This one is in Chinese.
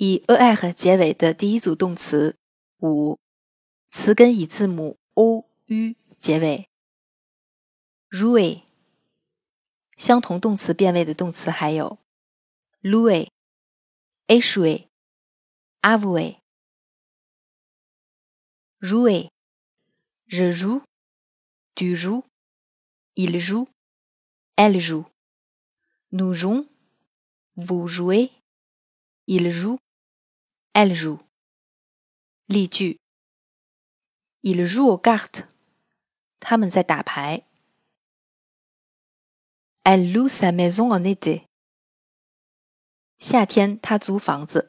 以 er 结尾的第一组动词五，词根以字母 o、u 结尾。r u i 相同动词变位的动词还有 louer、échouer、avouer。jouer，je joue、tu j o u、il j o u e l l e j o u、nous jouons、vous jouez、il joue。Elle joue。例句：Il joue aux cartes。他们在打牌。Elle loue sa maison en été。夏天他租房子。